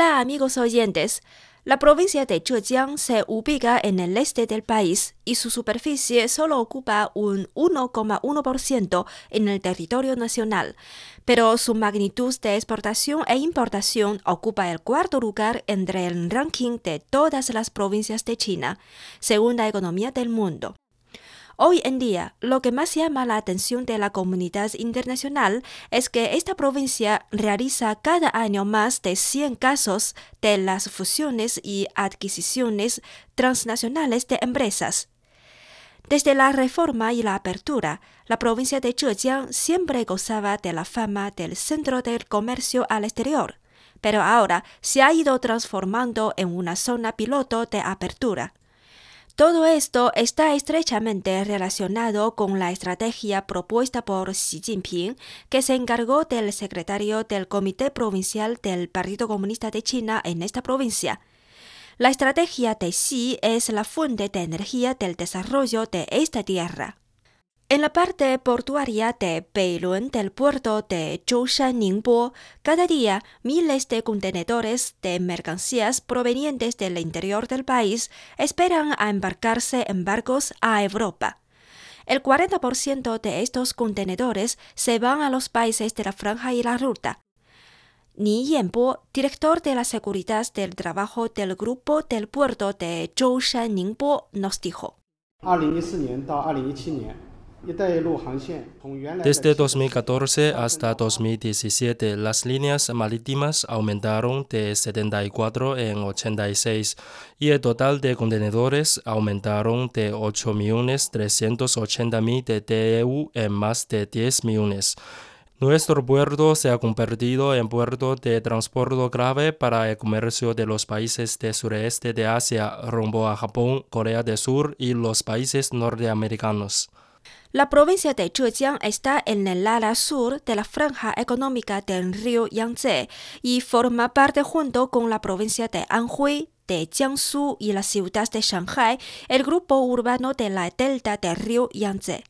Hola amigos oyentes. La provincia de Zhejiang se ubica en el este del país y su superficie solo ocupa un 1,1% en el territorio nacional, pero su magnitud de exportación e importación ocupa el cuarto lugar entre el ranking de todas las provincias de China, según la economía del mundo. Hoy en día, lo que más llama la atención de la comunidad internacional es que esta provincia realiza cada año más de 100 casos de las fusiones y adquisiciones transnacionales de empresas. Desde la reforma y la apertura, la provincia de Zhejiang siempre gozaba de la fama del centro del comercio al exterior, pero ahora se ha ido transformando en una zona piloto de apertura. Todo esto está estrechamente relacionado con la estrategia propuesta por Xi Jinping, que se encargó del secretario del Comité Provincial del Partido Comunista de China en esta provincia. La estrategia de Xi es la fuente de energía del desarrollo de esta tierra. En la parte portuaria de Beilun del puerto de Zhoushan Ningbo, cada día miles de contenedores de mercancías provenientes del interior del país esperan a embarcarse en barcos a Europa. El 40% de estos contenedores se van a los países de la franja y la ruta. Ni Yanbo, director de la seguridad del trabajo del grupo del puerto de Zhoushan Ningbo, nos dijo. Desde 2014 hasta 2017, las líneas marítimas aumentaron de 74 en 86 y el total de contenedores aumentaron de 8.380.000 de TEU en más de 10 millones. Nuestro puerto se ha convertido en puerto de transporte grave para el comercio de los países del sureste de Asia rumbo a Japón, Corea del Sur y los países norteamericanos. La provincia de Zhejiang está en el ala sur de la franja económica del río Yangtze y forma parte junto con la provincia de Anhui, de Jiangsu y la ciudad de Shanghai, el grupo urbano de la delta del río Yangtze.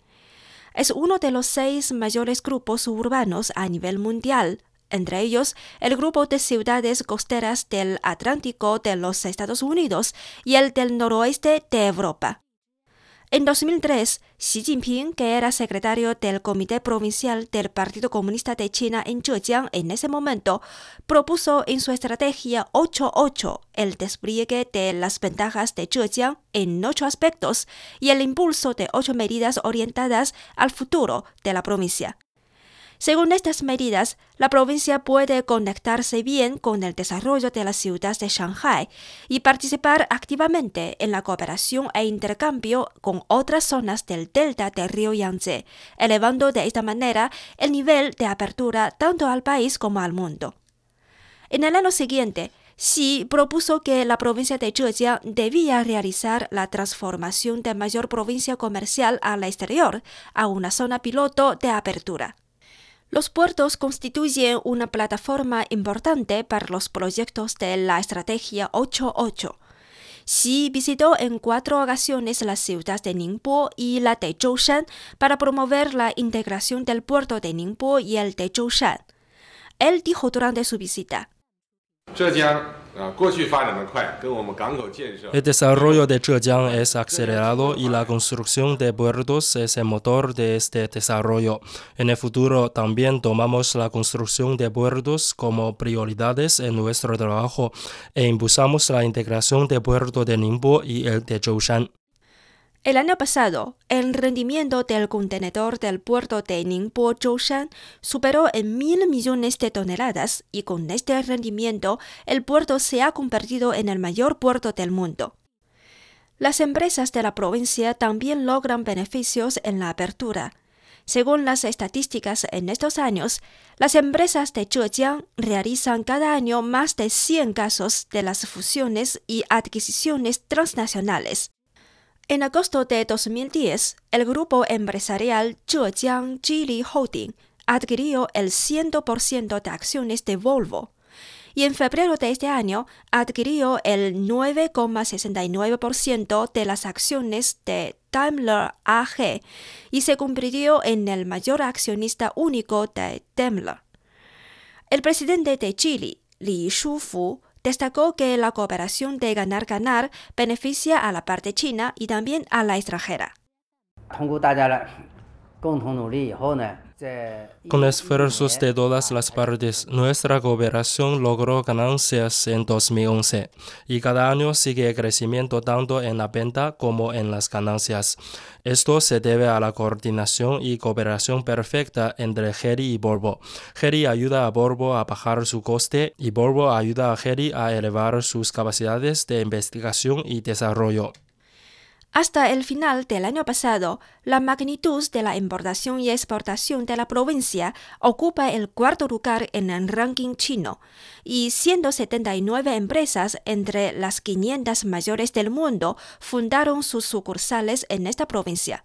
Es uno de los seis mayores grupos urbanos a nivel mundial, entre ellos el grupo de ciudades costeras del Atlántico de los Estados Unidos y el del noroeste de Europa. En 2003, Xi Jinping, que era secretario del Comité Provincial del Partido Comunista de China en Zhejiang en ese momento, propuso en su estrategia 8.8 el despliegue de las ventajas de Zhejiang en ocho aspectos y el impulso de ocho medidas orientadas al futuro de la provincia. Según estas medidas, la provincia puede conectarse bien con el desarrollo de la ciudad de Shanghai y participar activamente en la cooperación e intercambio con otras zonas del delta del río Yangtze, elevando de esta manera el nivel de apertura tanto al país como al mundo. En el año siguiente, Xi propuso que la provincia de Zhejiang debía realizar la transformación de mayor provincia comercial al exterior a una zona piloto de apertura. Los puertos constituyen una plataforma importante para los proyectos de la Estrategia 8.8. Xi visitó en cuatro ocasiones las ciudades de Ningbo y la de Zhoushan para promover la integración del puerto de Ningbo y el de Zhoushan. Él dijo durante su visita. El desarrollo de Zhejiang es acelerado y la construcción de puertos es el motor de este desarrollo. En el futuro también tomamos la construcción de puertos como prioridades en nuestro trabajo e impulsamos la integración de puerto de Ningbo y el de Zhoushan. El año pasado, el rendimiento del contenedor del puerto de Ningbo Zhoushan superó en mil millones de toneladas y con este rendimiento el puerto se ha convertido en el mayor puerto del mundo. Las empresas de la provincia también logran beneficios en la apertura. Según las estadísticas en estos años, las empresas de Zhejiang realizan cada año más de 100 casos de las fusiones y adquisiciones transnacionales. En agosto de 2010, el grupo empresarial Zhejiang Geely Holding adquirió el 100% de acciones de Volvo y en febrero de este año adquirió el 9,69% de las acciones de Daimler AG y se convirtió en el mayor accionista único de Daimler. El presidente de Geely, Li Shufu, destacó que la cooperación de ganar-ganar beneficia a la parte china y también a la extranjera. Con esfuerzos de todas las partes, nuestra cooperación logró ganancias en 2011 y cada año sigue crecimiento tanto en la venta como en las ganancias. Esto se debe a la coordinación y cooperación perfecta entre Geri y Volvo. Geri ayuda a Volvo a bajar su coste y Volvo ayuda a Geri a elevar sus capacidades de investigación y desarrollo. Hasta el final del año pasado, la magnitud de la importación y exportación de la provincia ocupa el cuarto lugar en el ranking chino, y 179 empresas entre las 500 mayores del mundo fundaron sus sucursales en esta provincia.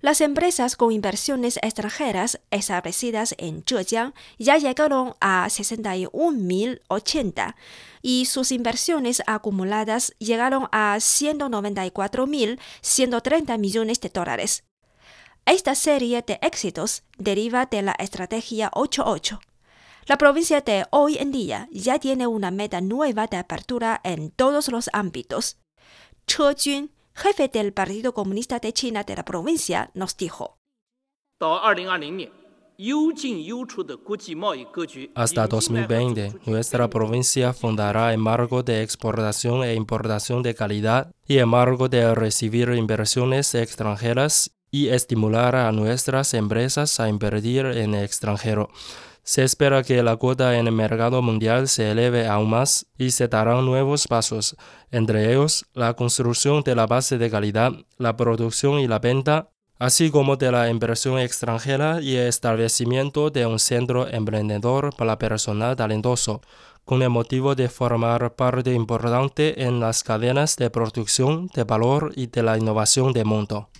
Las empresas con inversiones extranjeras establecidas en Zhejiang ya llegaron a 61.080 y sus inversiones acumuladas llegaron a 194.130 millones de dólares. Esta serie de éxitos deriva de la estrategia 88. La provincia de hoy en día ya tiene una meta nueva de apertura en todos los ámbitos. Jefe del Partido Comunista de China de la provincia, nos dijo. Hasta 2020, nuestra provincia fundará el marco de exportación e importación de calidad y el marco de recibir inversiones extranjeras y estimular a nuestras empresas a invertir en el extranjero. Se espera que la cuota en el mercado mundial se eleve aún más y se darán nuevos pasos, entre ellos la construcción de la base de calidad, la producción y la venta, así como de la inversión extranjera y el establecimiento de un centro emprendedor para personal talentoso, con el motivo de formar parte importante en las cadenas de producción de valor y de la innovación del mundo.